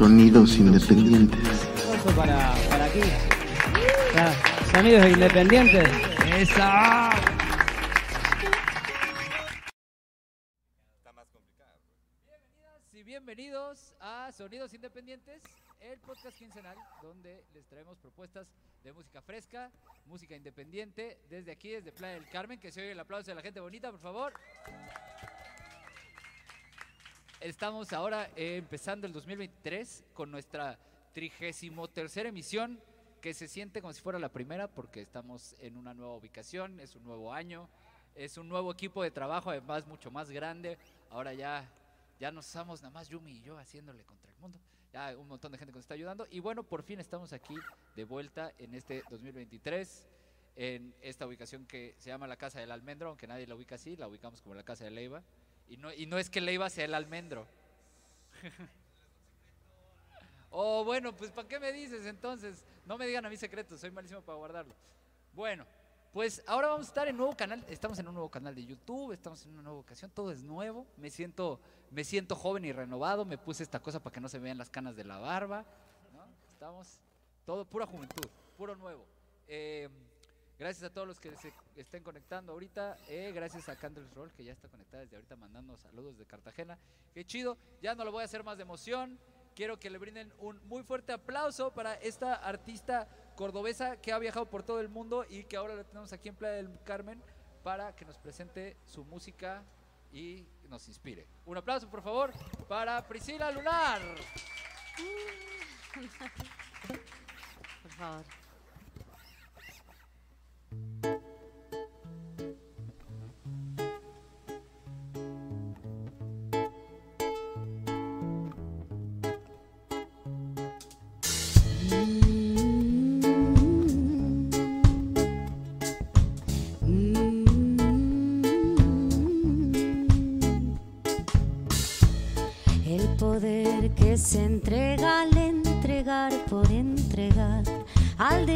Sonidos independientes. Para, para aquí. Sonidos independientes. ¡Esa! Bienvenidas y bienvenidos a Sonidos Independientes, el podcast quincenal donde les traemos propuestas de música fresca, música independiente, desde aquí, desde Playa del Carmen, que se oye el aplauso de la gente bonita, por favor. Estamos ahora eh, empezando el 2023 con nuestra trigésimo tercera emisión que se siente como si fuera la primera porque estamos en una nueva ubicación, es un nuevo año, es un nuevo equipo de trabajo, además mucho más grande. Ahora ya, ya no estamos nada más Yumi y yo haciéndole contra el mundo. Ya un montón de gente que nos está ayudando. Y bueno, por fin estamos aquí de vuelta en este 2023 en esta ubicación que se llama la Casa del Almendro, aunque nadie la ubica así, la ubicamos como la Casa de Leiva. Y no, y no es que Leiva sea el almendro. oh, bueno, pues ¿para qué me dices entonces? No me digan a mí secretos, soy malísimo para guardarlo. Bueno, pues ahora vamos a estar en nuevo canal, estamos en un nuevo canal de YouTube, estamos en una nueva ocasión, todo es nuevo, me siento, me siento joven y renovado, me puse esta cosa para que no se vean las canas de la barba, ¿no? Estamos, todo, pura juventud, puro nuevo. Eh, Gracias a todos los que se estén conectando ahorita. Eh, gracias a Candles Roll, que ya está conectada desde ahorita mandando saludos de Cartagena. Qué chido. Ya no lo voy a hacer más de emoción. Quiero que le brinden un muy fuerte aplauso para esta artista cordobesa que ha viajado por todo el mundo y que ahora la tenemos aquí en Playa del Carmen para que nos presente su música y nos inspire. Un aplauso, por favor, para Priscila Lunar. Por favor.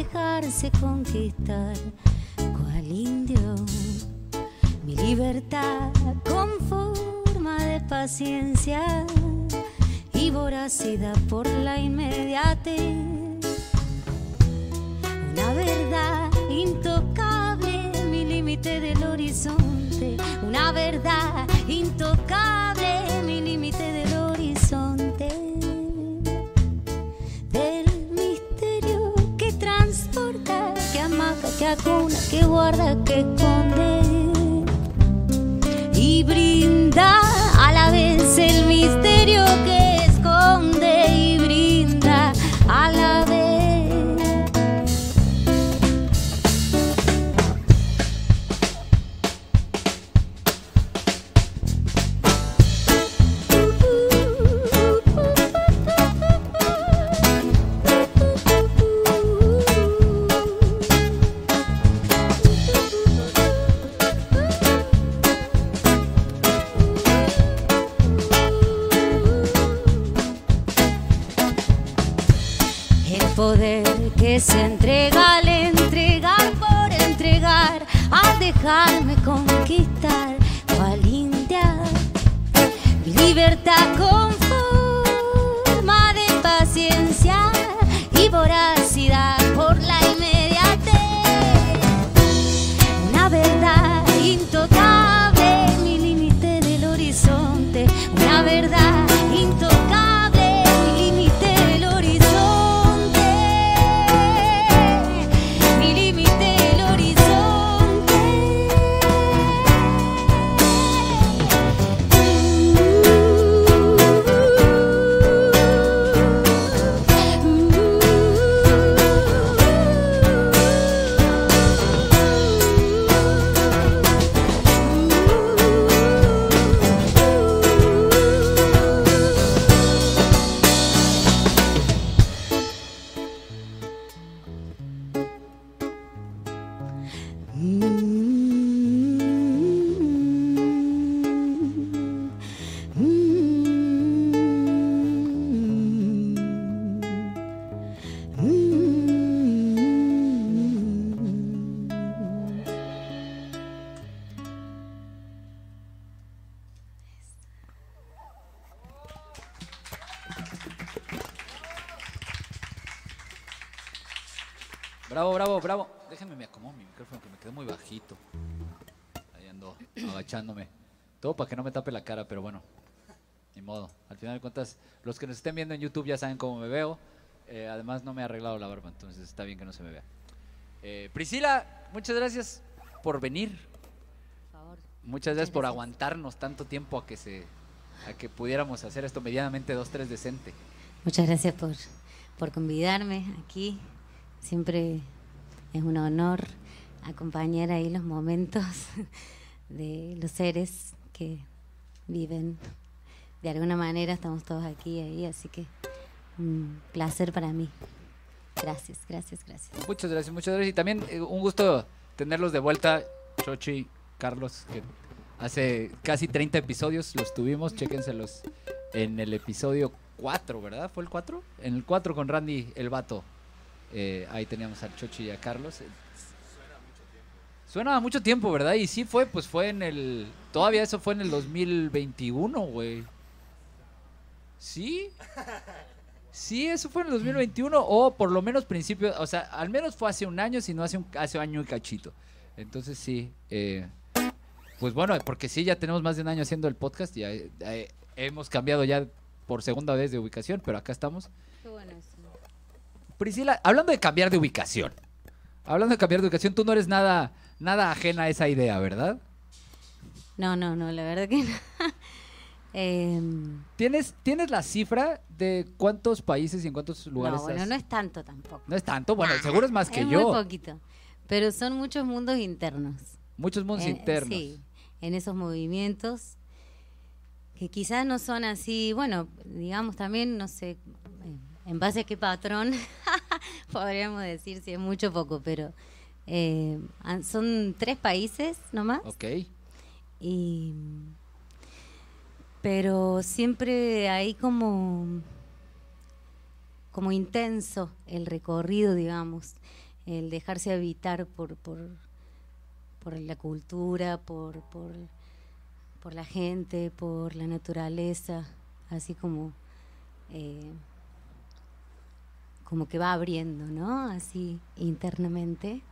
Dejarse conquistar, cual indio. Mi libertad con forma de paciencia y voracidad por la inmediatez. Una verdad intocable, mi límite del horizonte. Una verdad intocable, mi límite del que acuna, que guarda, que esconde. Y brinda a la vez el misterio que micrófono que me quedó muy bajito. Ahí ando agachándome. Todo para que no me tape la cara, pero bueno. Ni modo. Al final de cuentas, los que nos estén viendo en YouTube ya saben cómo me veo. Eh, además, no me he arreglado la barba, entonces está bien que no se me vea. Eh, Priscila, muchas gracias por venir. Por favor. Muchas gracias por aguantarnos tanto tiempo a que se a que pudiéramos hacer esto medianamente dos tres decente. Muchas gracias por, por convidarme aquí. Siempre es un honor acompañar ahí los momentos de los seres que viven. De alguna manera estamos todos aquí ahí, así que un placer para mí. Gracias, gracias, gracias. Muchas gracias, muchas gracias y también eh, un gusto tenerlos de vuelta, Chochi, Carlos, que hace casi 30 episodios los tuvimos, chéquenselos en el episodio 4, ¿verdad? ¿Fue el 4? En el 4 con Randy el Vato. Eh, ahí teníamos al Chochi y a Carlos. Suena mucho tiempo, ¿verdad? Y sí fue, pues fue en el... Todavía eso fue en el 2021, güey. ¿Sí? Sí, eso fue en el 2021 o por lo menos principio, o sea, al menos fue hace un año, si no hace un hace año y cachito. Entonces sí, eh, pues bueno, porque sí, ya tenemos más de un año haciendo el podcast ya, eh, hemos cambiado ya por segunda vez de ubicación, pero acá estamos. Qué bueno eso. Priscila, hablando de cambiar de ubicación, hablando de cambiar de ubicación, tú no eres nada, nada ajena a esa idea, ¿verdad? No, no, no, la verdad que no. Em, ¿Tienes, ¿Tienes la cifra de cuántos países y en cuántos lugares no, bueno, has- no es tanto tampoco. No es tanto, bueno, seguro es más que es yo. muy poquito. Pero son muchos mundos internos. Muchos mundos Eh, internos. Sí, en esos movimientos que quizás no son así, bueno, digamos también, no sé, eh, en base a qué patrón podríamos decir si es mucho o poco, pero eh, son tres países nomás. Ok. y pero siempre hay como como intenso el recorrido digamos el dejarse habitar por por, por la cultura por, por por la gente por la naturaleza así como eh, como que va abriendo no así internamente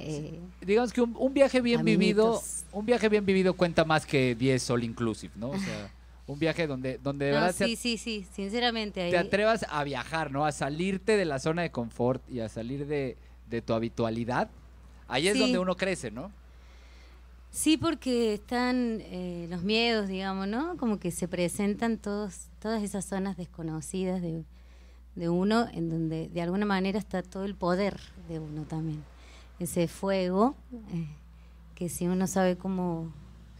eh, digamos que un, un viaje bien vivido, un viaje bien vivido cuenta más que 10 all inclusive, ¿no? O sea, un viaje donde, donde de no, verdad sí sí sí sinceramente ahí te atrevas a viajar, ¿no? A salirte de la zona de confort y a salir de, de tu habitualidad. Ahí es Sí. donde uno crece, ¿no? Sí, porque están eh, los miedos, digamos, ¿no? Como que se presentan todos, todas esas zonas desconocidas de, de uno, en donde de alguna manera está todo el poder de uno también. Ese fuego, eh, que si uno sabe cómo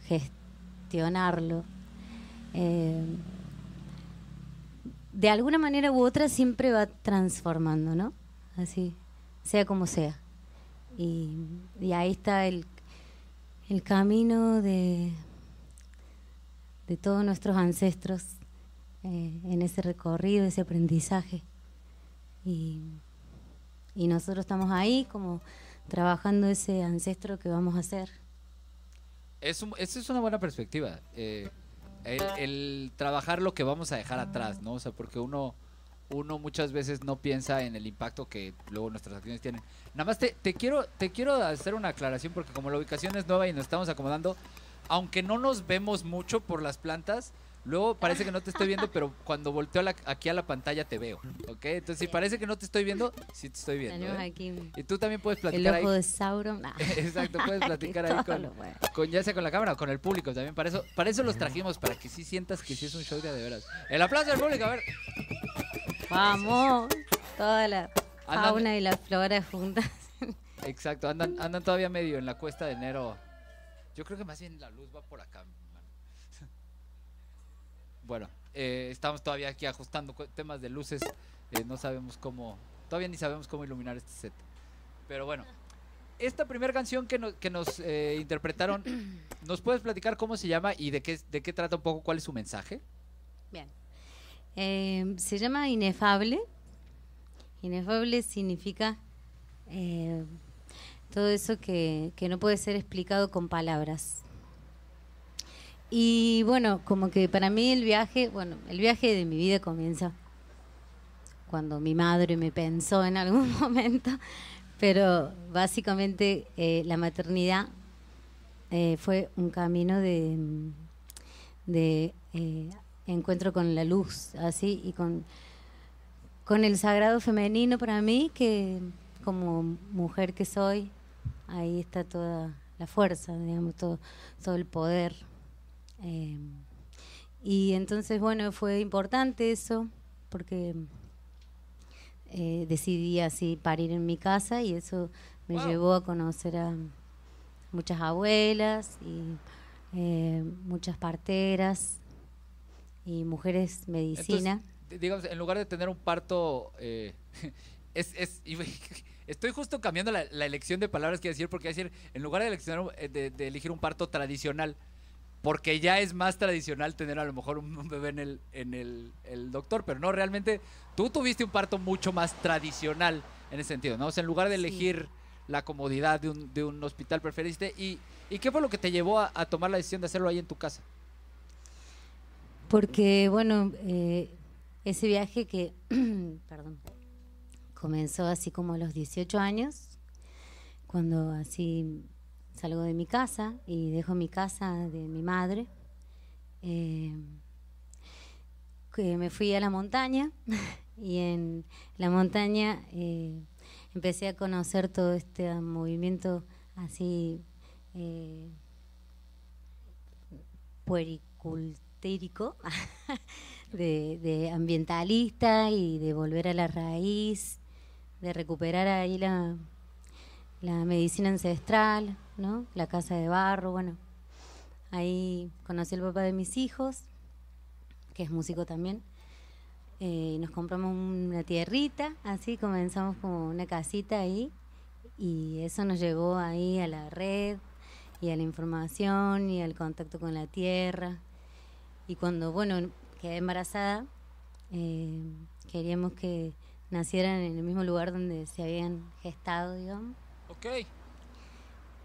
gestionarlo, eh, de alguna manera u otra siempre va transformando, ¿no? Así, sea como sea. Y, ahí está el, el camino de, de todos nuestros ancestros eh, en ese recorrido, ese aprendizaje. Y, y nosotros estamos ahí como trabajando ese ancestro que vamos a hacer. Es un- esa es una buena perspectiva. eh, el, el trabajar lo que vamos a dejar atrás, ¿no? O sea, porque uno, uno muchas veces no piensa en el impacto que luego nuestras acciones tienen. Nada más te, te quiero, te quiero hacer una aclaración porque como la ubicación es nueva y nos estamos acomodando, aunque no nos vemos mucho por las plantas, luego parece que no te estoy viendo, pero cuando volteo la- aquí a la pantalla te veo, ¿ok? Entonces si parece que no te estoy viendo, sí te estoy viendo. ¿eh? aquí Y tú también puedes el platicar ahí. ojo de Sauron. Ah, Exacto, puedes platicar ahí con, ya sea con la cámara o con el público también. Para eso, para eso los trajimos, para que sí sientas que sí es un show de, de veras. El aplauso del público, a ver. Vamos, toda la Andan- fauna y la flora juntas. Exacto, andan, andan todavía medio en la cuesta de enero. Yo creo que más bien la luz va por acá. Bueno, eh, estamos todavía aquí ajustando temas de luces. eh, no sabemos cómo, todavía ni sabemos cómo iluminar este set. Pero bueno, esta primera canción que nos, que nos eh, interpretaron, ¿nos puedes platicar cómo se llama y de qué, de qué trata un poco, cuál es su mensaje? Bien. Eh, se llama inefable. Inefable significa eh, todo eso que, que no puede ser explicado con palabras. Y bueno, como que para mí el viaje, bueno, el viaje de mi vida comienza cuando mi madre me pensó en algún momento, Pero básicamente eh, la maternidad eh, fue un camino de, eh, encuentro con la luz, así, y con, con el sagrado femenino para mí, que como mujer que soy, ahí está toda la fuerza, digamos, todo, todo el poder. Eh, y entonces, bueno, fue importante eso, porque eh, decidí así parir en mi casa y eso me Wow. llevó a conocer a muchas abuelas y eh, muchas parteras y mujeres medicina. Entonces, digamos, en lugar de tener un parto, eh, es, es- y- estoy justo cambiando la, la elección de palabras que decir, porque decir, en lugar de, eleccionar un- de, de elegir un parto tradicional, porque ya es más tradicional tener a lo mejor un, bebé en el, en el, el doctor, pero no, realmente tú tuviste un parto mucho más tradicional en ese sentido, ¿no? O sea, en lugar de Sí. elegir la comodidad de un, de un hospital, preferiste, y, ¿y qué fue lo que te llevó a, a tomar la decisión de hacerlo ahí en tu casa? Porque, bueno, eh, ese viaje que, perdón, comenzó así como a los 18 años, cuando así salgo de mi casa y dejo mi casa de mi madre, eh, que me fui a la montaña y en la montaña eh, empecé a conocer todo este movimiento así eh, puericultérico de, ambientalista y de volver a la raíz, de recuperar ahí la medicina ancestral, ¿no? La casa de barro, bueno. Ahí conocí al papá de mis hijos, que es músico también. Eh, nos compramos una tierrita, así comenzamos como una casita ahí y eso nos llevó ahí a la red y a la información y al contacto con la tierra. Y cuando, bueno, quedé embarazada, eh, queríamos que nacieran en el mismo lugar donde se habían gestado, digamos, Ok.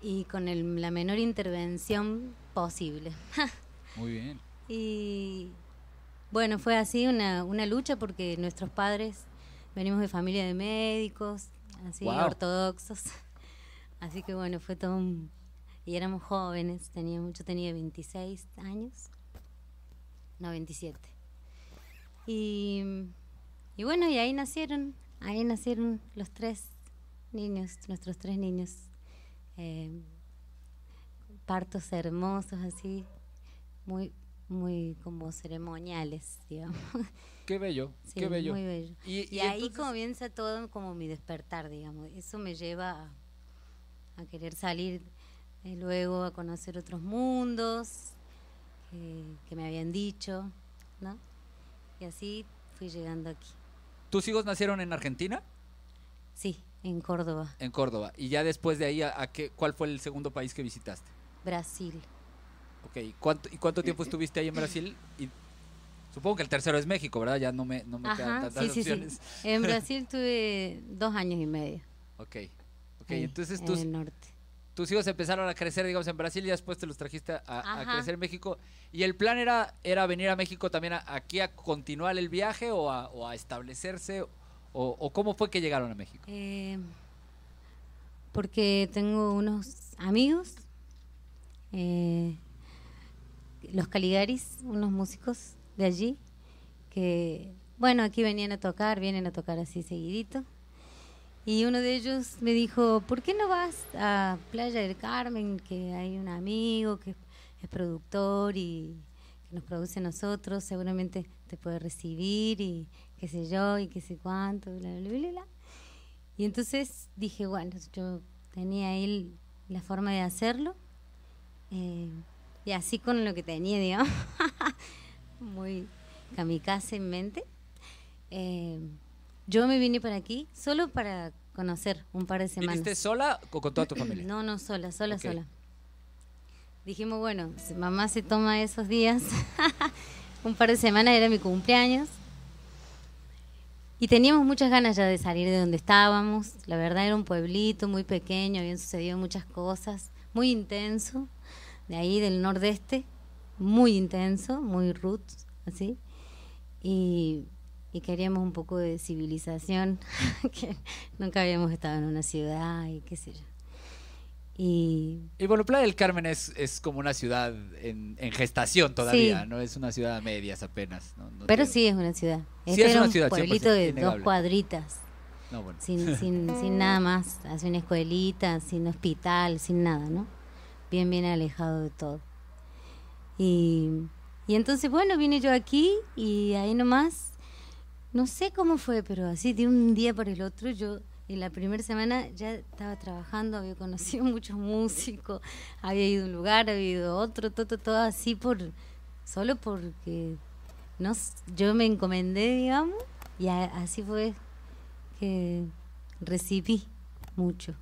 Y con el- la menor intervención posible. Muy bien. Y bueno, fue así una, una lucha porque nuestros padres venimos de familia de médicos, así ortodoxos. Así que bueno, fue todo un... Y éramos jóvenes, teníamos, yo tenía 26 años, no 27. Y, y bueno, y ahí nacieron, ahí nacieron los tres niños, nuestros tres niños. Eh, partos hermosos así, muy, muy como ceremoniales, digamos. Qué bello, Sí, qué bello. Muy bello. Y, Y, y ahí entonces- comienza todo como mi despertar, digamos. Eso me lleva a, a querer salir eh, luego a conocer otros mundos que, que me habían dicho, ¿no? Y así fui llegando aquí. ¿Tus hijos nacieron en Argentina? Sí, en Córdoba, En Córdoba. Y ya después de ahí, ¿a, a qué, ¿cuál fue el segundo país que visitaste? Brasil. Ok, ¿y cuánto, ¿y cuánto tiempo estuviste ahí en Brasil? Y supongo que el tercero es México, ¿verdad? Ya no me, no me quedan tantas sí, sí, sí. opciones. En Brasil tuve dos años y medio. Ok, ok. ahí, entonces en tus, el norte. tus hijos empezaron a crecer, digamos, en Brasil y después te los trajiste a, crecer en México. ¿Y el plan era, era venir a México también a- aquí a continuar el viaje o a, o a establecerse? O, ¿O cómo fue que llegaron a México? Eh, porque tengo unos amigos, eh, los Caligaris, unos músicos de allí, que, bueno, aquí venían a tocar, vienen a tocar así seguidito. Y uno de ellos me dijo, ¿por qué no vas a Playa del Carmen, que hay un amigo que es productor y que nos produce a nosotros, seguramente te puede recibir y qué sé yo y qué sé cuánto, bla, bla, bla, bla. Y entonces dije, bueno, yo tenía ahí la forma de hacerlo. eh, y así con lo que tenía, digamos, muy kamikaze en mente. eh, yo me vine para aquí solo para conocer un par de semanas. ¿Viniste sola o con toda tu familia? No, no, sola, sola, Ok. sola. Dijimos, bueno, mamá se toma esos días, un par de semanas era mi cumpleaños. Y teníamos muchas ganas ya de salir de donde estábamos. La verdad era un pueblito muy pequeño, habían sucedido muchas cosas, muy intenso, de ahí del nordeste, muy intenso, muy roots, así. Y, y queríamos un poco de civilización, que nunca habíamos estado en una ciudad y qué sé yo. Y Y bueno, Playa del Carmen es, es como una ciudad en, en gestación todavía, Sí. ¿no? Es una ciudad a medias apenas. ¿no? No pero sí es una ciudad. Sí, Este es era una un ciudad, pueblito 100%, de innegable. dos cuadritas, No, bueno. sin, sin, sin nada más, así una escuelita, sin hospital, sin nada, ¿no? Bien, bien alejado de todo. Y, y entonces, bueno, vine yo aquí y ahí nomás, no sé cómo fue, pero así de un día para el otro, yo en la primera semana ya estaba trabajando, había conocido muchos músicos, había ido a un lugar, había ido a otro, todo, todo, así por, solo porque no, yo me encomendé, digamos, y a- así fue que recibí mucho.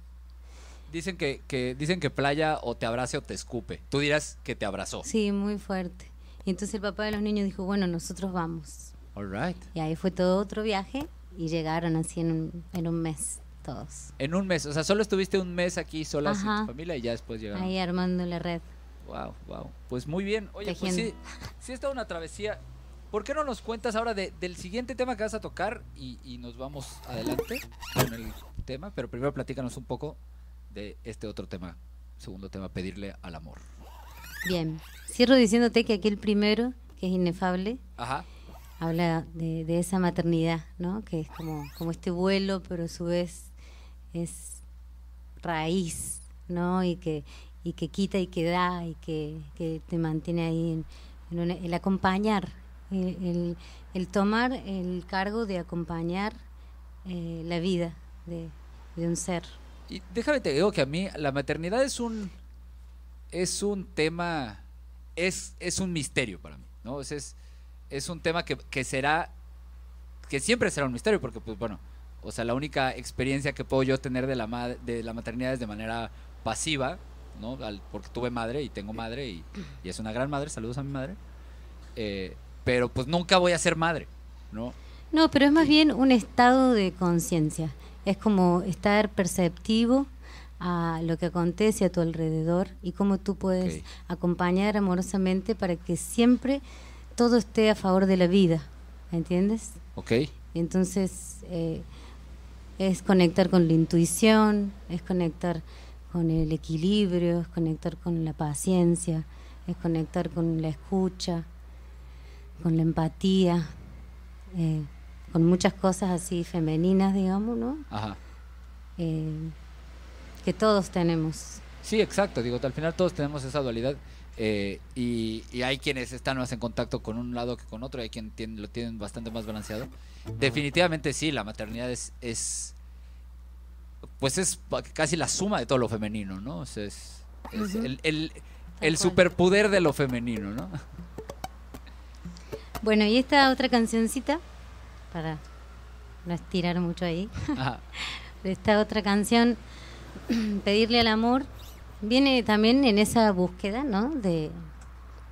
Dicen que, que, dicen que Playa o te abrace o te escupe. Tú dirás que te abrazó. Sí, muy fuerte. Y entonces el papá de los niños dijo, bueno, nosotros vamos. All right. Y ahí fue todo otro viaje y llegaron así en un, en un mes todos. En un mes, o sea, solo estuviste un mes aquí sola sin Ajá. tu familia y ya después llegaron. Ahí armando la red. Wow, wow. Pues muy bien. Oye, pues Tejiendo. sí, sí está una travesía. ¿Por qué no nos cuentas ahora de- del siguiente tema que vas a tocar y, y nos vamos adelante con el tema? Pero primero platícanos un poco de este otro tema, segundo tema, pedirle al amor. Bien. Cierro diciéndote que aquí el primero, que es inefable, Ajá. Habla de, esa maternidad, ¿no? Que es como, este vuelo, pero a su vez es raíz, ¿no? Y que, y que quita y que da y que, te mantiene ahí en, en el acompañar, el, el- tomar el cargo de acompañar eh, la vida de, de un ser. Y déjame te digo que a mí la maternidad es un es un tema es, es un misterio para mí, ¿no? Es, es un tema que, que será que siempre será un misterio porque pues bueno, o sea, la única experiencia que puedo yo tener de la ma- de la maternidad es de manera pasiva, ¿no? Al- porque tuve madre y tengo madre y, y es una gran madre, saludos a mi madre. Eh, pero pues nunca voy a ser madre, ¿no? No, pero es más bien un estado de conciencia. Es como estar perceptivo a lo que acontece a tu alrededor y cómo tú puedes acompañar amorosamente para que siempre todo esté a favor de la vida, ¿entiendes? ¿Ok? Entonces eh, es conectar con la intuición, es conectar con el equilibrio, es conectar con la paciencia, es conectar con la escucha, con la empatía, eh, con muchas cosas así femeninas, digamos, ¿no? Ajá. Eh, que todos tenemos. Sí, exacto. Digo, al final todos tenemos esa dualidad eh, y, y hay quienes están más en contacto con un lado que con otro, hay quienes tienen- lo tienen bastante más balanceado. Definitivamente sí, la maternidad es, es pues es casi la suma de todo lo femenino, ¿no? O sea, es, el, superpoder de lo femenino, ¿no? Bueno, y esta otra cancioncita, para no estirar mucho ahí. Ajá. esta otra canción, Pedirle al amor, viene también en esa búsqueda, ¿no? De,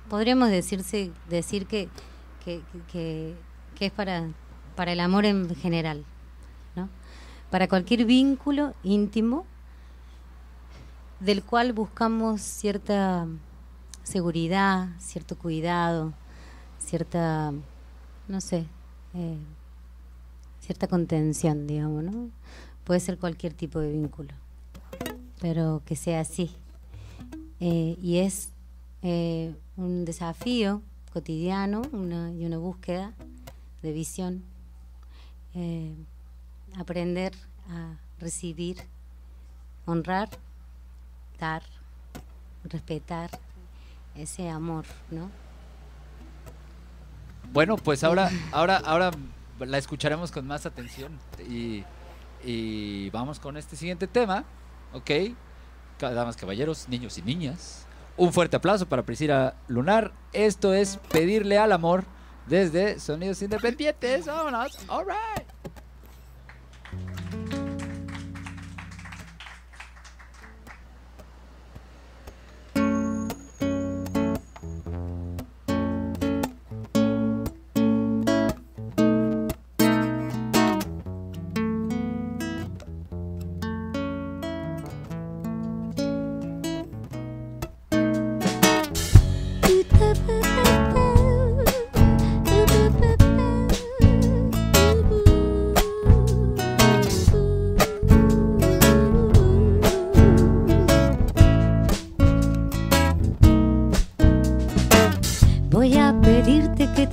podríamos decirse, decir que, que, que- es para, para el amor en general, ¿no? Para cualquier vínculo íntimo del cual buscamos cierta seguridad, cierto cuidado, cierta, no sé, eh, cierta contención, digamos, ¿no? Puede ser cualquier tipo de vínculo, pero que sea así. Eh, y es eh, un desafío cotidiano una, y una búsqueda de visión. Eh, aprender a recibir, honrar, dar, respetar ese amor, ¿no? Bueno, pues ahora, ahora, ahora la escucharemos con más atención y, y vamos con este siguiente tema, ¿ok? Damas, caballeros, niños y niñas, un fuerte aplauso para Priscila Lunar. Esto es pedirle al amor desde Sonidos Independientes. Vámonos, all right.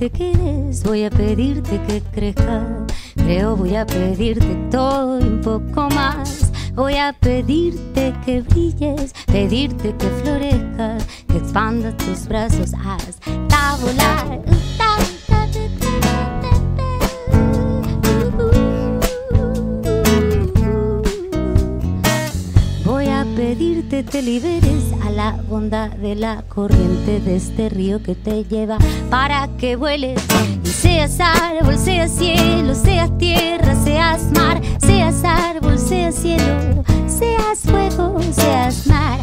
Te quedes, voy a pedirte que crezcas. Creo voy a pedirte todo y un poco más. Voy a pedirte que brilles, pedirte que florezcas, que expandas tus brazos hasta volar. Te liberes a la bondad de la corriente de este río que te lleva para que vueles y seas árbol, seas cielo, seas tierra, seas mar, seas árbol, seas cielo, seas fuego, seas mar.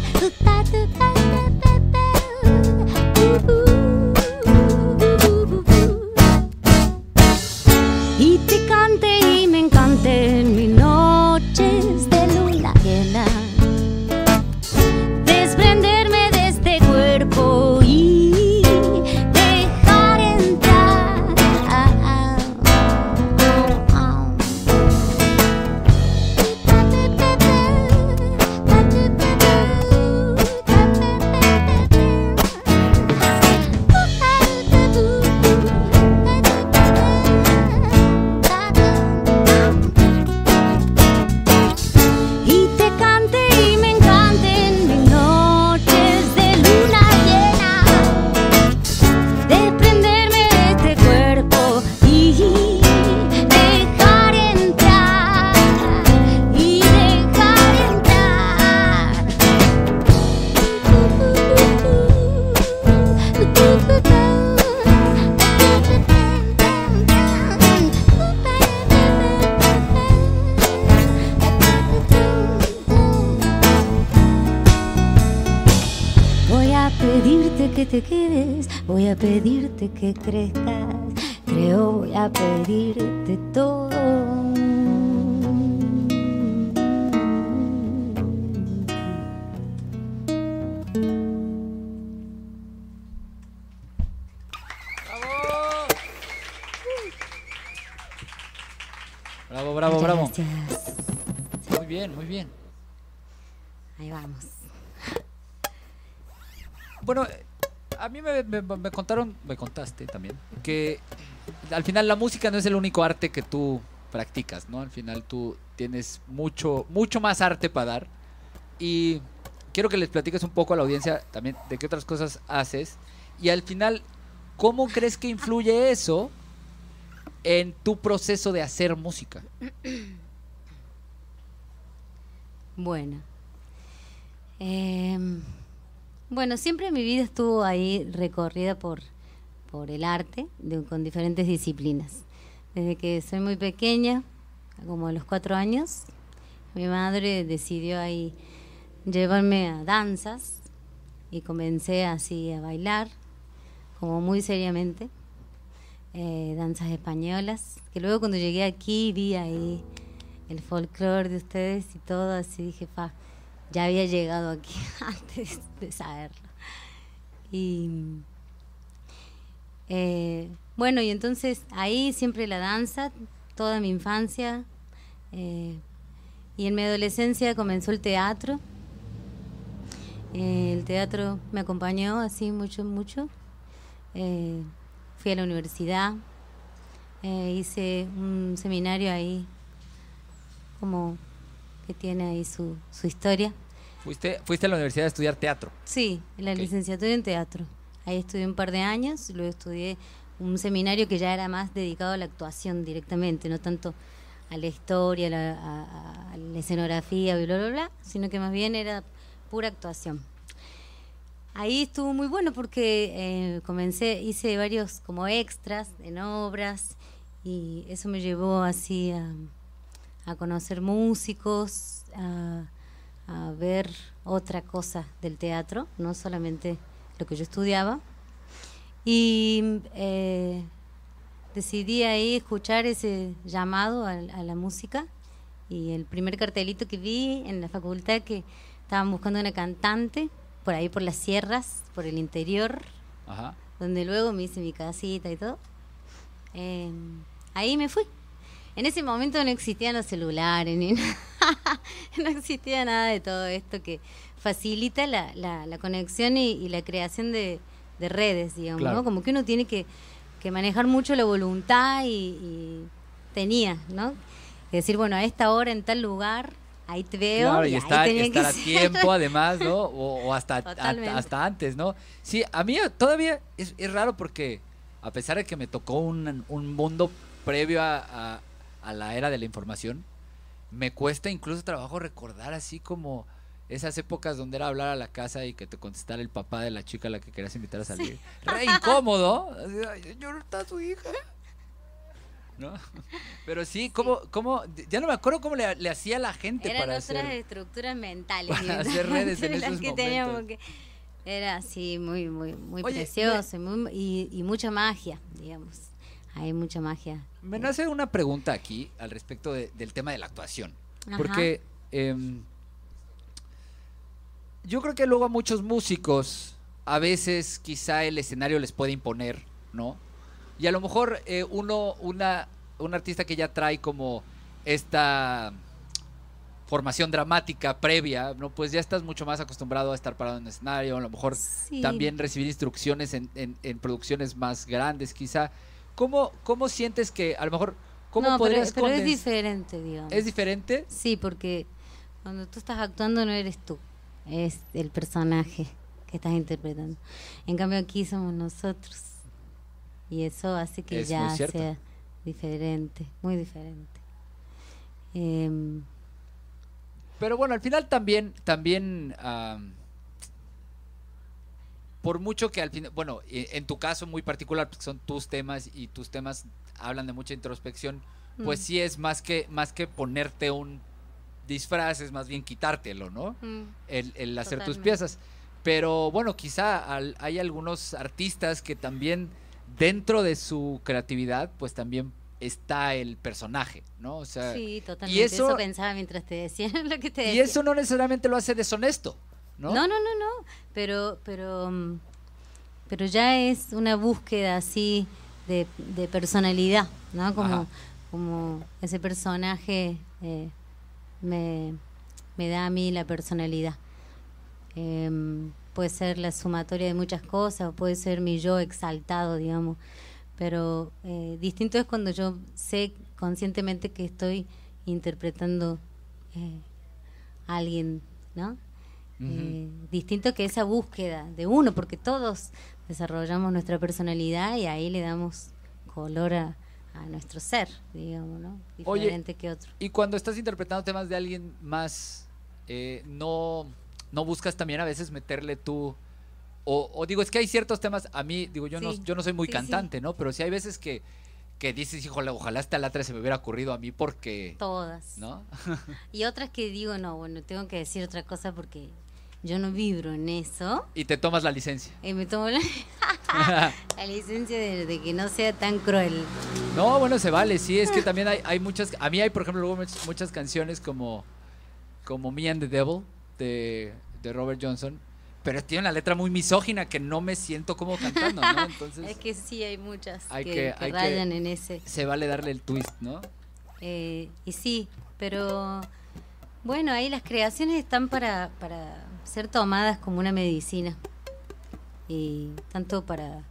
Voy a pedirte que crezcas, creo voy a pedirte todo. Me, contaron, me contaste también, que al final la música no es el único arte que tú practicas, ¿no? Al final tú tienes mucho, mucho más arte para dar. Y quiero que les platiques un poco a la audiencia también de qué otras cosas haces. Y al final, ¿cómo crees que influye eso en tu proceso de hacer música? Bueno. Em, bueno, siempre mi vida estuvo ahí recorrida por, por el arte, con diferentes disciplinas. Desde que soy muy pequeña, como a los cuatro años, mi madre decidió ahí llevarme a danzas y comencé así a bailar, como muy seriamente, eh, danzas españolas, que luego cuando llegué aquí vi ahí el folclore de ustedes y todo, así dije, fa, ya había llegado aquí antes de saberlo. Y eh, bueno, y entonces ahí siempre la danza, toda mi infancia, eh, y en mi adolescencia comenzó el teatro. Eh, el teatro me acompañó así mucho, mucho. Fui a la universidad, hice un seminario ahí como que tiene ahí su, su historia. Fuiste, fuiste a la universidad a estudiar teatro. Sí, la licenciatura en teatro. Ahí estudié un par de años, luego estudié un seminario que ya era más dedicado a la actuación directamente, no tanto a la historia, a la, a- a la escenografía, bla, bla, bla, sino que más bien era pura actuación. Ahí estuvo muy bueno porque eh, comencé, hice varios como extras en obras y eso me llevó así a, a conocer músicos, a, a ver otra cosa del teatro, no solamente lo que yo estudiaba. Y eh, decidí ahí escuchar ese llamado a, a la música y el primer cartelito que vi en la facultad que estaban buscando una cantante por ahí por las sierras, por el interior, Ajá. donde luego me hice mi casita y todo. Eh, ahí me fui. En ese momento no existían los celulares, ni nada. no existía nada de todo esto que facilita la, la- la conexión y, y la creación de, de redes, digamos, Claro. ¿no? Como que uno tiene que, que manejar mucho la voluntad y, y tenía, ¿no? Decir, bueno, a esta hora en tal lugar, ahí te veo. Claro, y, estar, a ser. tiempo además, ¿no? O, o hasta, a- hasta antes, ¿no? Sí, a mí todavía es, es raro porque a pesar de que me tocó un, un mundo previo a, a- a la era de la información, me cuesta incluso trabajo recordar así como esas épocas donde era hablar a la casa y que te contestara el papá de la chica a la que querías invitar a salir. Re incómodo. "Ay, señor, ¿está su hija? ¿No? Pero sí, ¿cómo, cómo, ya no me acuerdo cómo le, le hacía la gente Eran para otras hacer... estructuras mentales. para hacer redes en esos que momentos. que- era así, muy, muy, muy Oye, precioso y, muy- y, y mucha magia, digamos. Hay mucha magia. Me nace una pregunta aquí al respecto de- del tema de la actuación. Ajá. Porque em, yo creo que luego a muchos músicos a veces quizá el escenario les puede imponer, ¿no? Y a lo mejor eh, uno, una, un artista que ya trae como esta formación dramática previa, ¿no? Pues ya estás mucho más acostumbrado a estar parado en el escenario, a lo mejor Sí. también recibir instrucciones en, en- en producciones más grandes, quizá. ¿Cómo, cómo sientes que a lo mejor, cómo no, pero, podrías pero es diferente, digamos. ¿Es diferente? Sí, porque cuando tú estás actuando no eres tú, es el personaje que estás interpretando. En cambio aquí somos nosotros. Y eso hace que Es ya sea diferente, muy diferente. Em, Pero bueno, al final también, también, am, por mucho que al final, bueno, e- en tu caso muy particular, porque son tus temas y tus temas hablan de mucha introspección, pues Mm. sí es más que, más que ponerte un disfraz, es más bien quitártelo, ¿no? mm, el, el hacer tus Totalmente. piezas. Pero bueno, quizá al- hay algunos artistas que también dentro de su creatividad, pues también está el personaje, ¿no? O sea, sí, totalmente. eso- eso, pensaba mientras te decía lo que te y decía. eso no necesariamente lo hace deshonesto, ¿no? No, no, no, no. Pero, pero, mm, pero ya es una búsqueda así de, de personalidad, ¿no? Como, Ajá. como ese personaje eh, me, me da a mí la personalidad. Em, puede ser la sumatoria de muchas cosas, puede ser mi yo exaltado, digamos. Pero eh, distinto es cuando yo sé conscientemente que estoy interpretando eh, a alguien, ¿no? Eh, distinto que esa búsqueda de uno, porque todos desarrollamos nuestra personalidad y ahí le damos color a, a nuestro ser, digamos, ¿no? Oye, Diferente que otro. Y cuando estás interpretando temas de alguien más, eh, no, no buscas también a veces meterle tú. O, o digo, es que hay ciertos temas, a mí, digo, yo, no, yo no soy muy sí, cantante, ¿no? Pero sí hay veces que, que dices, híjole, ojalá esta latra se me hubiera ocurrido a mí porque. Todas. ¿No? Y otras que digo, no, bueno, tengo que decir otra cosa porque yo no vibro en eso. Y te tomas la licencia. Y me tomo la, la licencia de, de que no sea tan cruel. No, bueno, se vale, sí, es que también hay, hay muchas, a mí hay, por ejemplo, luego much- muchas canciones como, como Me and the Devil de, de Robert Johnson, pero tiene una letra muy misógina que no me siento como cantando, ¿no? Entonces Es que sí, hay muchas Hay que, que- que hay que- rayan en ese. se vale darle el twist, ¿no? Eh, y sí, pero bueno, ahí las creaciones están para, para ser tomadas como una medicina. Y tanto para,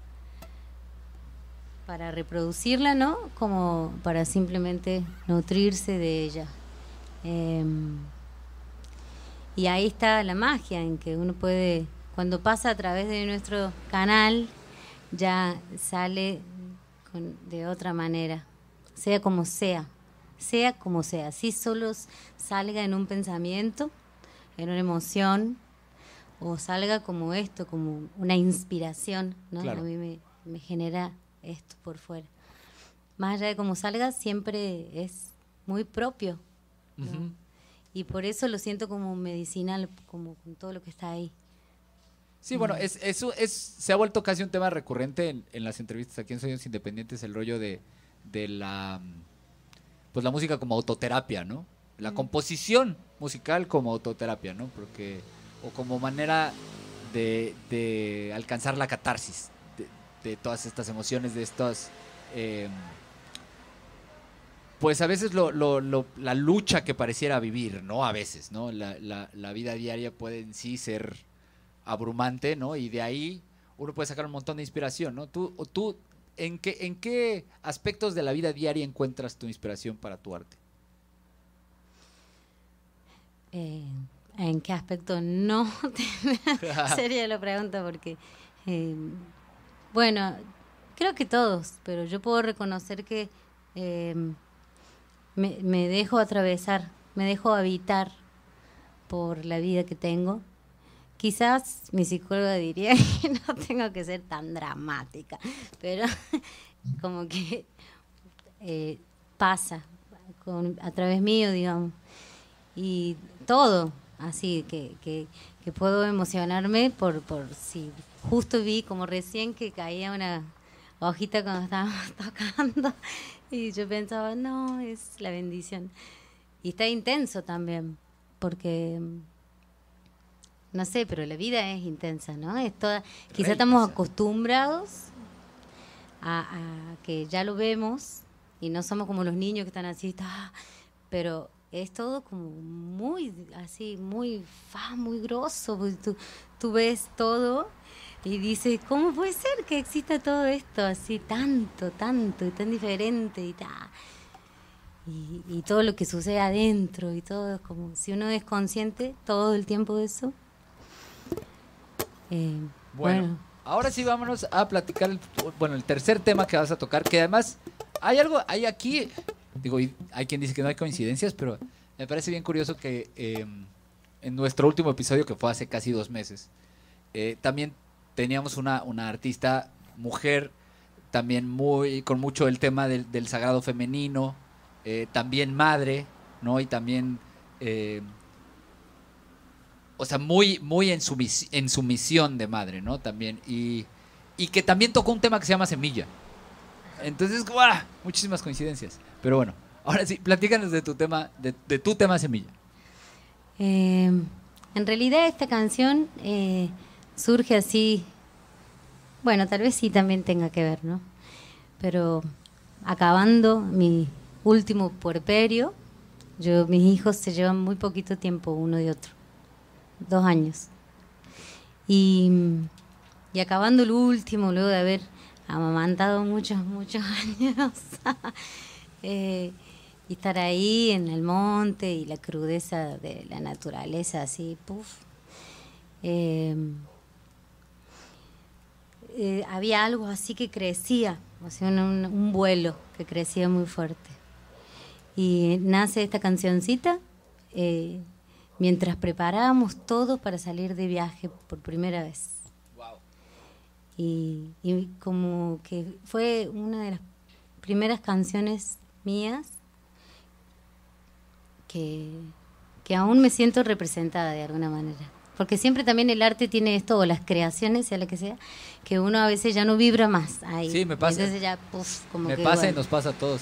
para reproducirla, ¿no? Como para simplemente nutrirse de ella. Em, y ahí está la magia en que uno puede, cuando pasa a través de nuestro canal, ya sale con- de otra manera, sea como sea, sea como sea, si solo salga en un pensamiento, en una emoción, o salga como esto, como una inspiración, ¿no? Claro. A mí me, me genera esto por fuera. Más allá de cómo salga, siempre es muy propio. Y por eso lo siento como medicinal, como con todo lo que está ahí. Sí, bueno, es, eso es, se ha vuelto casi un tema recurrente en, en las entrevistas aquí en Sueños Independientes, el rollo de, de la pues la música como autoterapia, ¿no? La composición musical como autoterapia, ¿no? Porque, o como manera de, de alcanzar la catarsis de, todas estas emociones, de estas eh, pues a veces lo, lo- la lucha que pareciera vivir, ¿no? A veces, ¿no? La, la- vida diaria puede en sí ser abrumante, ¿no? Y de ahí uno puede sacar un montón de inspiración, ¿no? Tú, tú ¿en, qué, ¿en qué aspectos de la vida diaria encuentras tu inspiración para tu arte? Eh, ¿En qué aspecto no? Sería la pregunta porque, eh, bueno, creo que todos, pero yo puedo reconocer que eh, me, me dejo atravesar, me dejo habitar por la vida que tengo. Quizás mi psicóloga diría que no tengo que ser tan dramática, pero como que eh, pasa con, a través mío, digamos. Y todo, así que, que, que puedo emocionarme por, por si justo vi como recién que caía una hojita cuando estábamos tocando y yo pensaba, no, es la bendición. Y está intenso también, porque no sé, pero la vida es intensa, ¿no? Es toda, quizá estamos acostumbrados a, a, que ya lo vemos y no somos como los niños que están así, ah, pero es todo como muy así, muy fa, muy grosso, pues tú, tú ves todo y dices, ¿cómo puede ser que exista todo esto así tanto, tanto y tan diferente y ta? Y, y todo lo que sucede adentro y todo es como si uno es consciente todo el tiempo de eso eh, bueno, bueno, ahora sí vámonos a platicar el, bueno, el tercer tema que vas a tocar, que además hay algo, hay aquí, digo, hay quien dice que no hay coincidencias, pero me parece bien curioso que eh, en nuestro último episodio, que fue hace casi dos meses, eh, también teníamos una, una artista mujer, también muy, con mucho el tema del, del sagrado femenino, eh, también madre, ¿no? Y también o sea, muy, muy en, su, en su misión de madre, ¿no? También. Y, y que también tocó un tema que se llama Semilla. Entonces, ¡guau! muchísimas coincidencias. Pero bueno, ahora sí, platícanos de tu tema, de, tu tema Semilla. Eh, en realidad esta canción eh, surge así, bueno, tal vez sí también tenga que ver, ¿no? Pero acabando mi último puerperio, yo, mis hijos se llevan muy poquito tiempo uno de otro dos años. Y, y acabando el último, luego de haber amamantado muchos, muchos años, eh, y estar ahí en el monte y la crudeza de la naturaleza, así, puff. Eh, eh, había algo así que crecía, o sea, un, un, vuelo que crecía muy fuerte. Y nace esta cancioncita. Eh, mientras preparábamos todo para salir de viaje por primera vez. Wow. Y, y, como que fue una de las primeras canciones mías que, que aún me siento representada de alguna manera. Porque siempre también el arte tiene esto, o las creaciones, sea lo que sea, que uno a veces ya no vibra más ahí. Sí, me pasa. Entonces ya, puff, como me que, pasa bueno. y nos pasa a todos.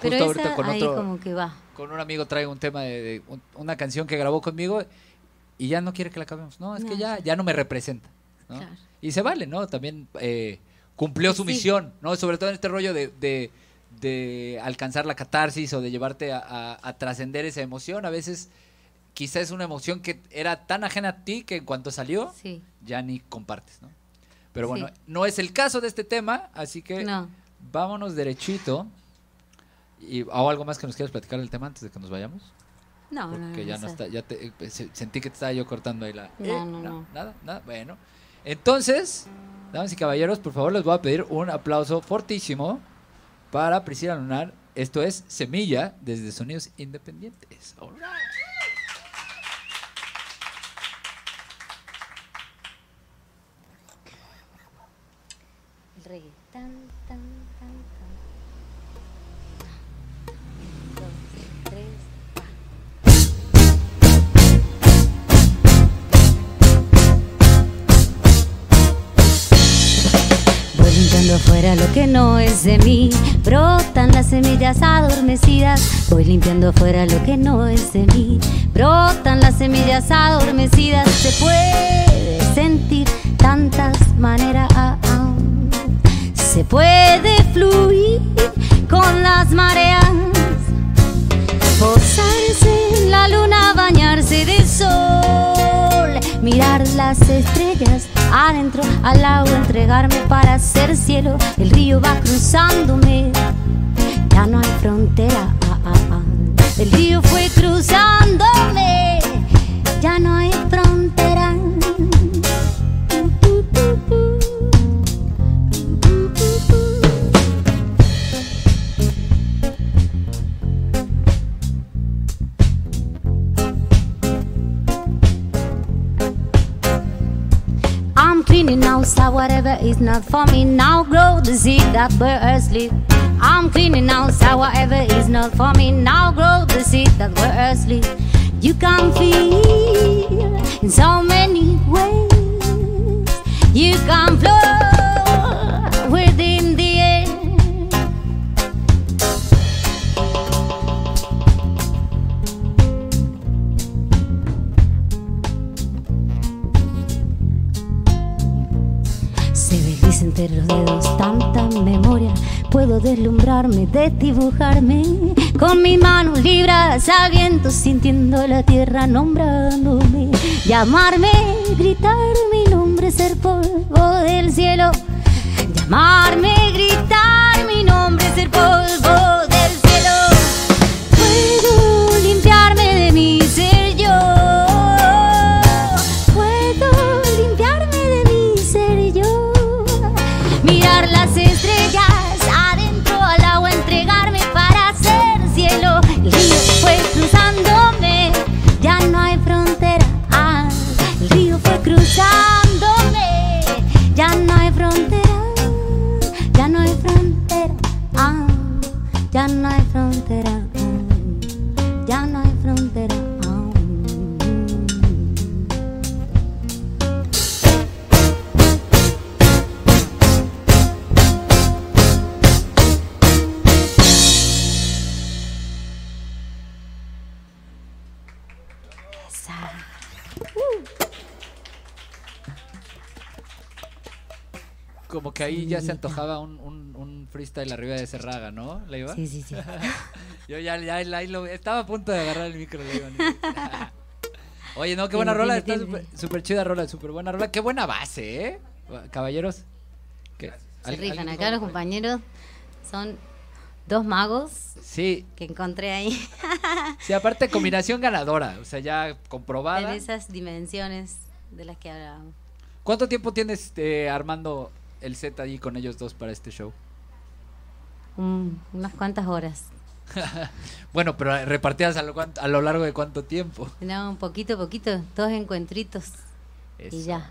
Pero Justo esa, ahorita con ahí otro, como que va. con un amigo traigo un tema de, de un, una canción que grabó conmigo y ya no quiere que la acabemos. No, es No, que ya, ya no me representa. ¿no? Claro. Y se vale, ¿no? También eh, cumplió su Sí. misión, ¿no? Sobre todo en este rollo de, de, de alcanzar la catarsis o de llevarte a, a- a trascender esa emoción. A veces quizá es una emoción que era tan ajena a ti que en cuanto salió Sí. ya ni compartes, ¿no? Pero bueno, Sí. no es el caso de este tema, así que No. vámonos derechito. ¿Y o algo más que nos quieras platicar del tema antes de que nos vayamos? No, no, Porque no, ya no está, ya te, eh, se- sentí que te estaba yo cortando ahí la... No, Eh, no, no. Nada, nada, bueno. Entonces, damas y caballeros, por favor les voy a pedir un aplauso fortísimo para Priscila Lunar. Esto es Semilla desde Sonidos Independientes. All right. Tan, tan, tan, afuera lo que no es de mí. Brotan las semillas adormecidas. Voy limpiando afuera lo que no es de mí. Brotan las semillas adormecidas. Se puede sentir tantas maneras. Se puede fluir con las mareas. Posarse en la luna, bañarse de sol, mirar las estrellas adentro al agua entregarme para ser cielo. El río va cruzándome, ya no hay frontera. ah, ah, ah. El río fue cruzándome, ya no hay frontera. Is not for me. Now grow the seed that where earth sleep. I'm cleaning outside whatever is not for me. Now grow the seed that where earth sleep. You can feel in so many ways. You can flow Puedo deslumbrarme, desdibujarme con mis manos libradas al viento, sintiendo la tierra nombrándome. Llamarme, gritar mi nombre, ser polvo del cielo. Llamarme, gritar mi nombre, ser polvo del. Ya se antojaba un, un, un freestyle arriba de Cerraga, ¿no? ¿Le iba? Sí, sí, sí. Yo ya, ya ahí lo- estaba a punto de agarrar el micro, le iba. Oye, no, qué buena rola, está súper chida rola, súper buena rola. Qué buena base, ¿eh? Caballeros. ¿qué? Se ¿Al- rifan. Acá los compañeros son dos magos Sí, que encontré ahí sí, aparte combinación ganadora, o sea, ya en comprobada. esas dimensiones de las que hablábamos. ¿Cuánto tiempo tienes eh, armando el set allí con ellos dos para este show? Un- unas cuantas horas. Bueno, pero repartidas a lo, a lo largo de cuánto tiempo. No, un poquito, poquito, todos encuentritos. Y ya.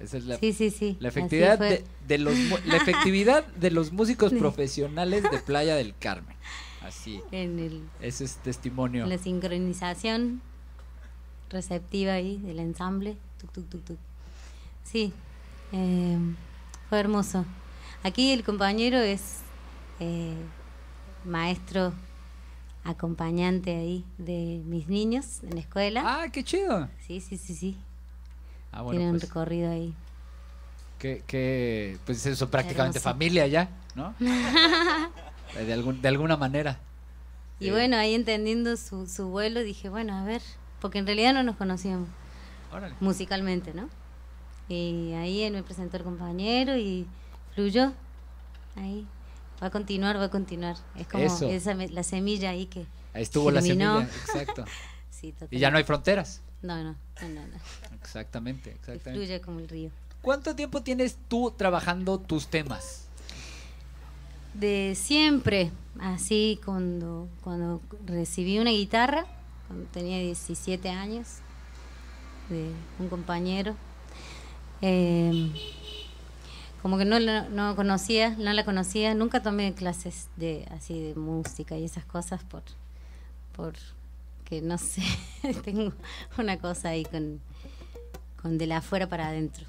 Esa es la, Sí, sí, sí. la efectividad de, de los la efectividad de los músicos profesionales de Playa del Carmen. Así. En, el, es testimonio. la sincronización receptiva ahí del ensamble. Tuc, tuc, tuc, tuc. Sí, eh, fue hermoso. Aquí el compañero es eh, maestro acompañante ahí de mis niños en la escuela. Ah, qué chido. Sí, sí, sí, sí. Ah, bueno, Tienen un pues, recorrido ahí. que, que, pues eso prácticamente Hermoso. familia ya, ¿no? de, algún, de alguna manera. Y Eh, bueno, ahí entendiendo su, su vuelo, dije, bueno, a ver, porque en realidad no nos conocíamos Órale. musicalmente, ¿no? Y ahí él me presentó el compañero y fluyó. Ahí. Va a continuar, va a continuar. Es como Eso. esa la semilla ahí que. Ahí estuvo la germinó. semilla, exacto. Sí, Y ya no hay fronteras. No, no, no, no, no. Exactamente, Que exactamente. fluye como el río. ¿Cuánto tiempo tienes tú trabajando tus temas? De siempre, así cuando, cuando recibí una guitarra, cuando tenía 17 años, de un compañero, eh, como que no no conocía, no la conocía, nunca tomé clases de así de música y esas cosas por, por que no sé, tengo una cosa ahí con, con de la afuera para adentro.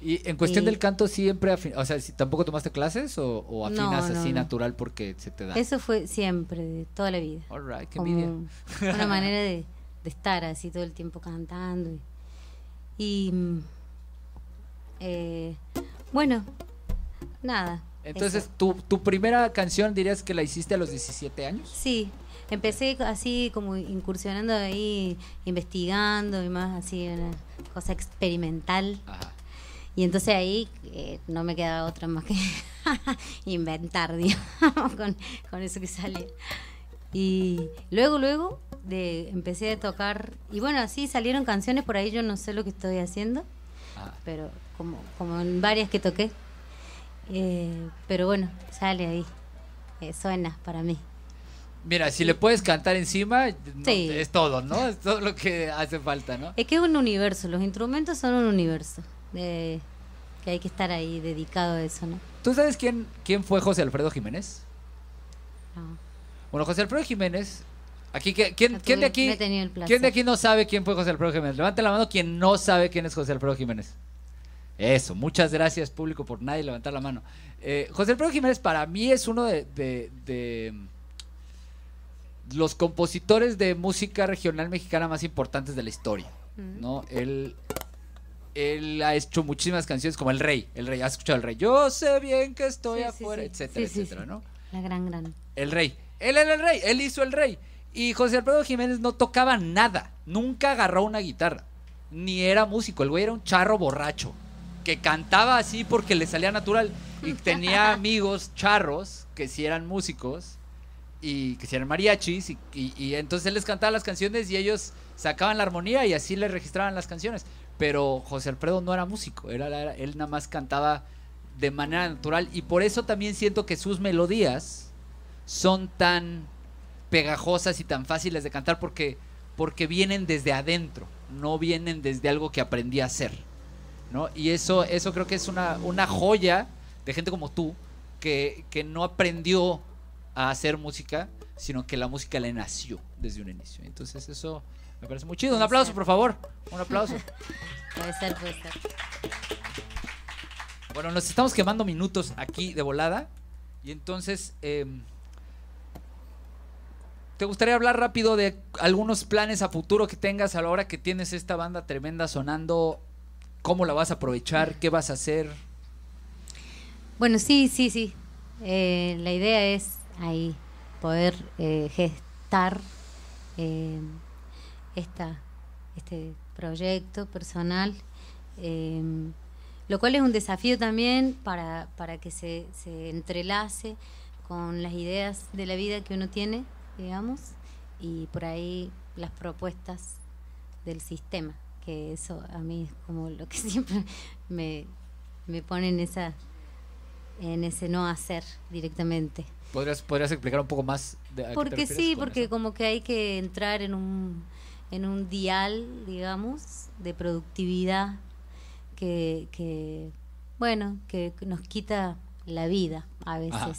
Y en cuestión del canto siempre, o sea, ¿tampoco tomaste clases o, o No, afinas no, así no. natural porque se te da? Eso fue siempre, de toda la vida. All right, qué envidia. una manera de, de estar así todo el tiempo cantando. Y, y, mm, eh, bueno, nada. Entonces. ¿tu, ¿tu primera canción dirías que la hiciste a los 17 años? Sí, empecé así como incursionando ahí, investigando y más así, una cosa experimental. Ajá. Y entonces ahí eh, no me quedaba otra más que inventar, digamos, con, con eso que salía. Y luego, luego de, empecé a tocar, y bueno, así salieron canciones, por ahí yo no sé lo que estoy haciendo, Ah. pero como, como en varias que toqué. Eh, pero bueno, sale ahí, eh, suena para mí. Mira, si le puedes cantar encima, no, Sí. es todo, ¿no? Es todo lo que hace falta, ¿no? Es que es un universo, los instrumentos son un universo, de, que hay que estar ahí dedicado a eso, ¿no? ¿Tú sabes quién, quién fue José Alfredo Jiménez? No. Bueno, José Alfredo Jiménez. Aquí, ¿quién, quién, No quién de aquí? ¿Quién de aquí no sabe quién fue José Alfredo Jiménez? Levante la mano quien no sabe quién es José Alfredo Jiménez. Eso, muchas gracias público por nadie levantar la mano. Eh, José Alfredo Jiménez para mí es uno de, de- de los compositores de música regional mexicana más importantes de la historia. Mm. ¿no? Él, él ha hecho muchísimas canciones como El Rey. El Rey, ¿has escuchado El Rey? Yo sé bien que estoy Sí, afuera, sí. etcétera, Sí, etcétera. ¿no? La gran, gran. El rey. Él era el rey, él hizo el rey. Y José Alfredo Jiménez no tocaba nada, nunca agarró una guitarra, ni era músico, el güey era un charro borracho, que cantaba así porque le salía natural y tenía amigos charros que sí eran músicos y que sí eran mariachis y, y- y entonces él les cantaba las canciones y ellos sacaban la armonía y así le registraban las canciones. Pero José Alfredo no era músico, era, era- él nada más cantaba de manera natural y por eso también siento que sus melodías son tan pegajosas y tan fáciles de cantar porque, porque vienen desde adentro, no vienen desde algo que aprendí a hacer. ¿No? Y eso, eso creo que es una, una joya de gente como tú que, que no aprendió a hacer música, sino que la música le nació desde un inicio. Entonces eso me parece muy chido. Un aplauso, por favor. Un aplauso. Puede ser, puede ser. Bueno, nos estamos quemando minutos aquí de volada. Y entonces, eh, ¿te gustaría hablar rápido de algunos planes a futuro que tengas a la hora que tienes esta banda tremenda sonando? ¿Cómo la vas a aprovechar? ¿Qué vas a hacer? Bueno, sí, sí, sí. Eh, la idea es ahí poder eh, gestar eh, este proyecto personal, lo cual es un desafío también para, para que se, se entrelace con las ideas de la vida que uno tiene, digamos, y por ahí las propuestas del sistema, que eso a mí es como lo que siempre me, me pone en esa en ese no hacer directamente. ¿Podrías, podrías explicar un poco más? De, a qué te Porque sí, porque eso? como que hay que entrar en un, en un dial, digamos, de productividad que, que bueno, que nos quita la vida a veces, Ajá.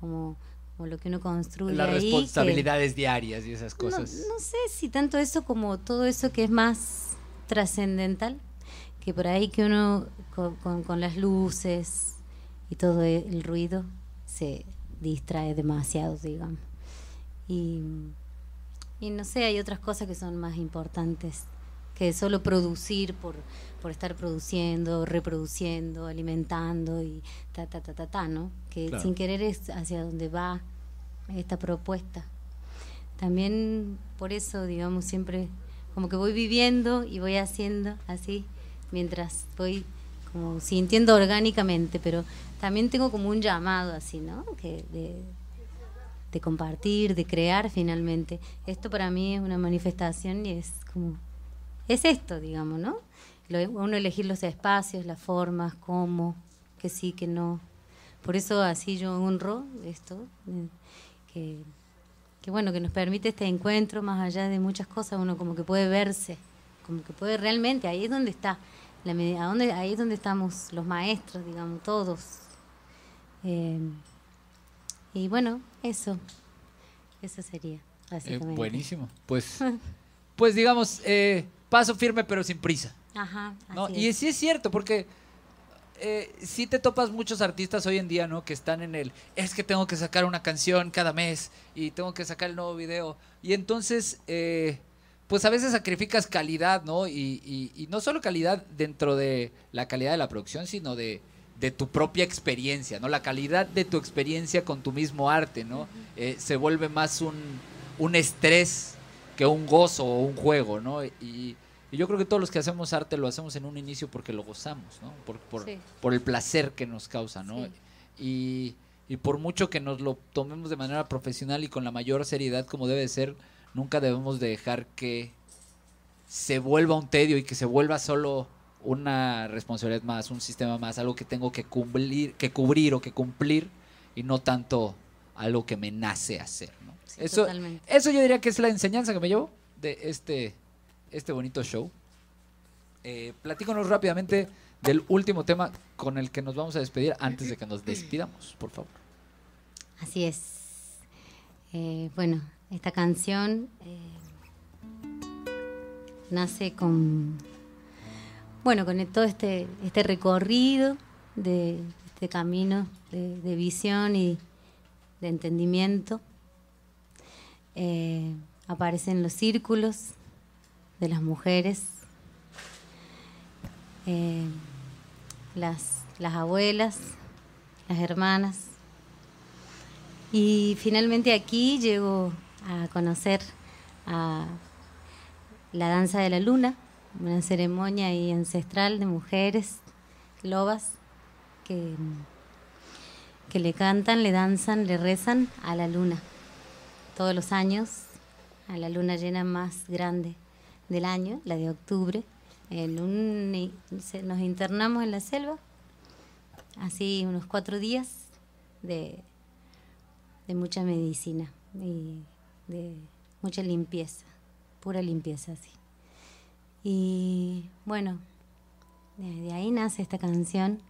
como, como lo que uno construye Las ahí. que- responsabilidades diarias y esas no, cosas. no sé si tanto eso como todo eso que es más trascendental, que por ahí que uno con, con- con las luces y todo e- el ruido se distrae demasiado, digamos. Y, y no sé, hay otras cosas que son más importantes que solo producir por, por estar produciendo, reproduciendo, alimentando y ta, ta, ta, ta, ta, ¿no? Que Claro. sin querer es hacia donde va esta propuesta. También por eso, digamos, siempre como que voy viviendo y voy haciendo así, mientras voy como sintiendo orgánicamente, pero también tengo como un llamado así, ¿no? Que de, compartir, de crear finalmente. Esto para mí es una manifestación y es como, es esto, digamos, ¿no? Uno elegir los espacios, las formas, cómo, que sí, que no. Por eso así yo honro esto, eh, que, que bueno, que nos permite este encuentro más allá de muchas cosas, uno como que puede verse, como que puede realmente, ahí es donde está, la, a dónde- ahí es donde estamos los maestros, digamos, todos. Eh, y bueno, eso, eso sería, Eh, buenísimo. Pues, pues digamos, eh, paso firme pero sin prisa. Ajá, ¿no? así Y es. sí es cierto, porque eh, sí te topas muchos artistas hoy en día, ¿no? Que están en el, es que tengo que sacar una canción cada mes y tengo que sacar el nuevo video. Y entonces, eh, pues a veces sacrificas calidad, ¿no? Y, y- y no solo calidad dentro de la calidad de la producción, sino de, de tu propia experiencia, ¿no? La calidad de tu experiencia con tu mismo arte, ¿no? Eh, se vuelve más un, un estrés que un gozo o un juego, ¿no? Y, Y yo creo que todos los que hacemos arte lo hacemos en un inicio porque lo gozamos, ¿no? Por, por, Sí. por el placer que nos causa, ¿no? Sí. Y, y por mucho que nos lo tomemos de manera profesional y con la mayor seriedad como debe de ser, nunca debemos de dejar que se vuelva un tedio y que se vuelva solo una responsabilidad más, un sistema más, algo que tengo que cumplir, que cubrir o que cumplir y no tanto algo que me nace hacer, ¿no? Sí, eso, totalmente. eso yo diría que es la enseñanza que me llevo de este, este bonito show. Eh, platícanos rápidamente del último tema con el que nos vamos a despedir antes de que nos despidamos, por favor. Así es. Eh, bueno, esta canción eh, nace con, bueno, con todo este, este recorrido de este camino de, visión y de entendimiento. Eh, aparecen los círculos de las mujeres, eh, las, las abuelas, las hermanas. Y finalmente aquí llego a conocer a la danza de la luna, una ceremonia ahí ancestral de mujeres lobas que, que le cantan, le danzan, le rezan a la luna. Todos los años, a la luna llena más grande del año, la de octubre. En un- nos internamos en la selva, así unos cuatro días de, de mucha medicina y de mucha limpieza, pura limpieza, sí. Y bueno, de, ahí nace esta canción,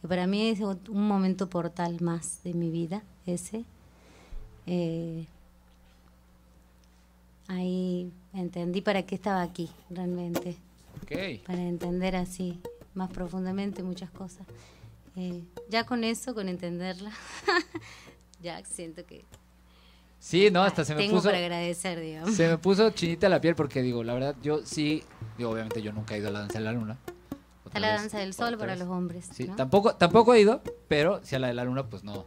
que para mí es un momento portal más de mi vida, ese. Eh, ahí entendí para qué estaba aquí, realmente Ok. para entender así más profundamente muchas cosas. Eh, ya con eso, con entenderla, ya siento que Sí, no, hasta se me tengo puso... para agradecer, digamos. Se me puso chinita la piel porque digo, la verdad, yo sí, digo, obviamente yo nunca he ido a la danza de la luna. Otra la vez, danza del sol para vez. los hombres. Sí, ¿no? tampoco, tampoco he ido, pero si a la de la luna, pues no.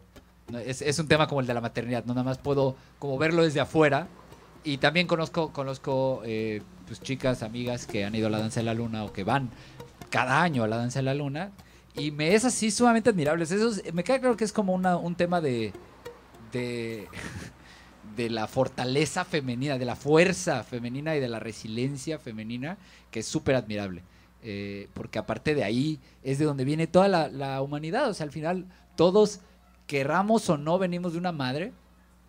No, es, es un tema como el de la maternidad, no nada más puedo como verlo desde afuera. Y también conozco, conozco eh, pues chicas, amigas que han ido a la danza de la luna o que van cada año a la danza de la luna. Y me es así sumamente admirable. Eso es- me queda claro que es como un tema de, de, de la fortaleza femenina, de la fuerza femenina y de la resiliencia femenina, que es súper admirable. Eh, porque aparte de ahí es de donde viene toda la, la humanidad. O sea, al final todos, querramos o no, venimos de una madre.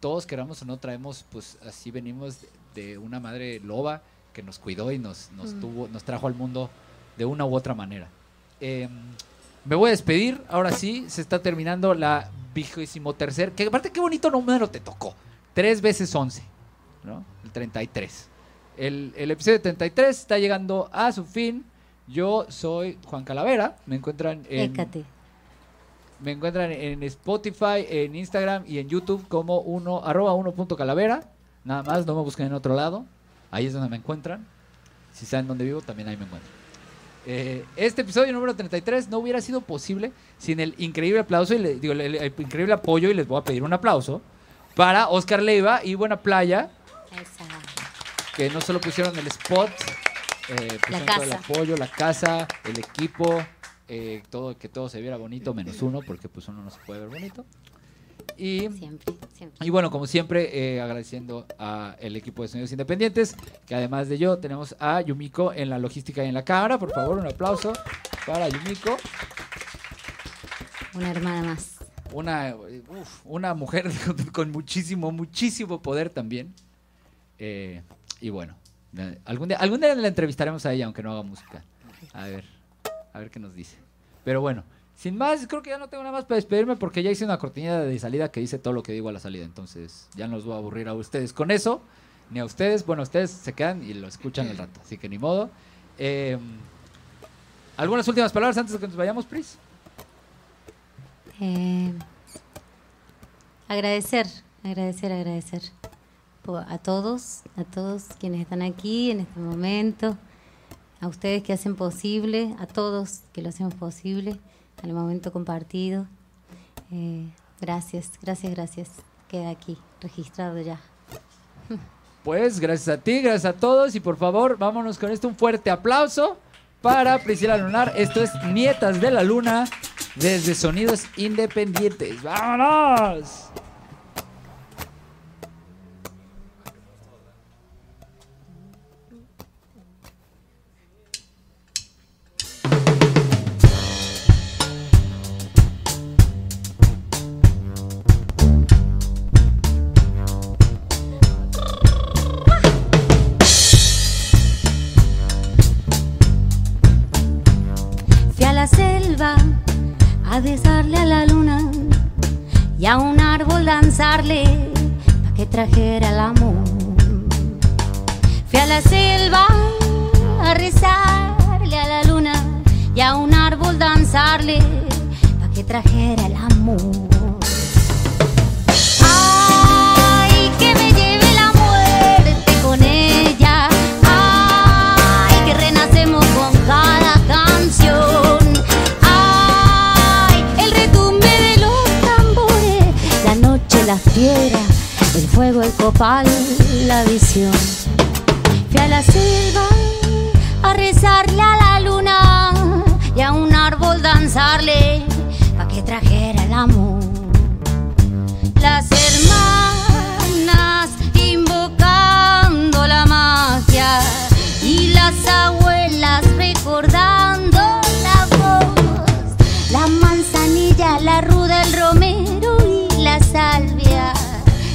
Todos queramos o no, traemos, pues así venimos de, una madre loba que nos cuidó y nos, nos, Mm. tuvo, nos trajo al mundo de una u otra manera. Eh, me voy a despedir, ahora sí, se está terminando la vigésimo tercer, que aparte qué bonito número te tocó, tres veces once, ¿no? El 33. El, el episodio 33 está llegando a su fin. Yo soy Juan Calavera, me encuentran en, Écate. Me encuentran en Spotify, en Instagram y en YouTube como uno, arroba uno punto calavera. Nada más, no me busquen en otro lado. Ahí es donde me encuentran. Si saben dónde vivo, también ahí me encuentran. Eh, este episodio número 33 no hubiera sido posible sin el increíble aplauso y le- digo, el, el- el increíble apoyo y les voy a pedir un aplauso para Oscar Leiva y Buena Playa Esa. que no solo pusieron el spot, eh, pusieron todo el apoyo, la casa, el equipo, eh, todo que todo se viera bonito, menos uno, porque pues uno no se puede ver bonito. Y, Siempre, siempre. y bueno, como siempre, eh, agradeciendo al equipo de Sonidos Independientes, que además de yo tenemos a Yumiko en la logística y en la cámara. Por favor, un aplauso para Yumiko. Una hermana más. Una, uf, una mujer con, con muchísimo, muchísimo poder también. Eh, y bueno, eh, algún día, algún día la entrevistaremos a ella, aunque no haga música. A ver, a ver qué nos dice. Pero bueno, sin más, creo que ya no tengo nada más para despedirme porque ya hice una cortinilla de salida que dice todo lo que digo a la salida. Entonces ya no los voy a aburrir a ustedes con eso, ni a ustedes. Bueno, ustedes se quedan y lo escuchan el rato, así que ni modo. Eh, ¿Algunas últimas palabras antes de que nos vayamos, Pris? Eh, agradecer, agradecer, agradecer a todos, a todos quienes están aquí en este momento, a ustedes que hacen posible, a todos que lo hacemos posible, al momento compartido. Eh, gracias, gracias, gracias. Queda aquí, registrado ya. Pues gracias a ti, gracias a todos y por favor vámonos con esto un fuerte aplauso para Priscila Lunar. Esto es Nietas de la Luna desde Sonidos Independientes. ¡Vámonos! La selva a besarle a la luna y a un árbol danzarle para que trajera el amor. Fui a la selva a rezarle a la luna y a un árbol danzarle para que trajera el amor. Fuego, el copal, la visión. Fui a la selva a rezarle a la luna y a un árbol danzarle pa' que trajera el amor. Las hermanas invocando la magia y las abuelas recordando la voz. La manzanilla, la ruda, el romero y la salvia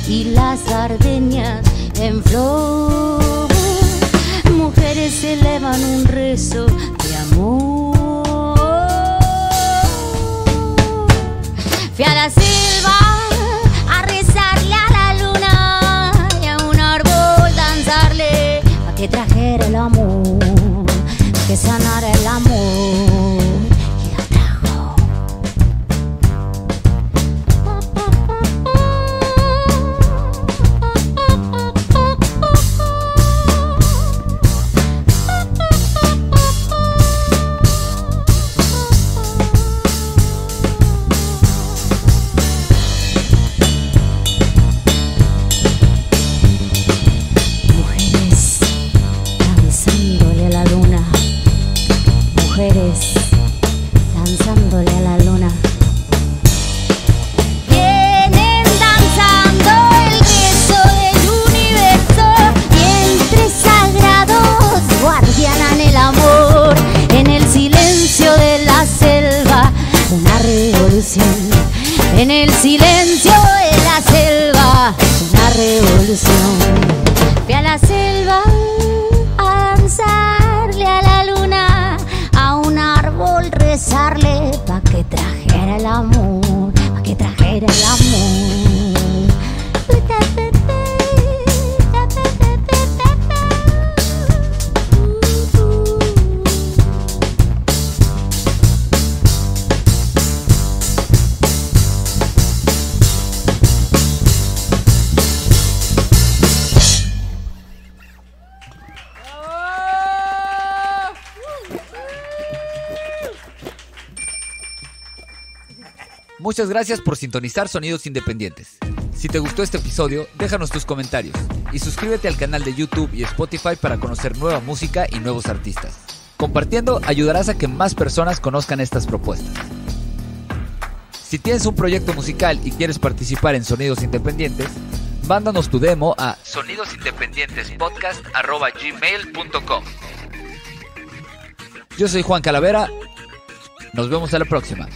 y las gardenias en flor. Mujeres elevan un rezo de amor. Fui a la selva a rezarle a la luna y a un árbol danzarle a que trajera el amor, que sanara Muchas gracias por sintonizar Sonidos Independientes. Si te gustó este episodio, déjanos tus comentarios y suscríbete al canal de YouTube y Spotify para conocer nueva música y nuevos artistas. Compartiendo ayudarás a que más personas conozcan estas propuestas. Si tienes un proyecto musical y quieres participar en Sonidos Independientes, mándanos tu demo a sonidosindependientespodcast.gmail.com Yo soy Juan Calavera. Nos vemos a la próxima.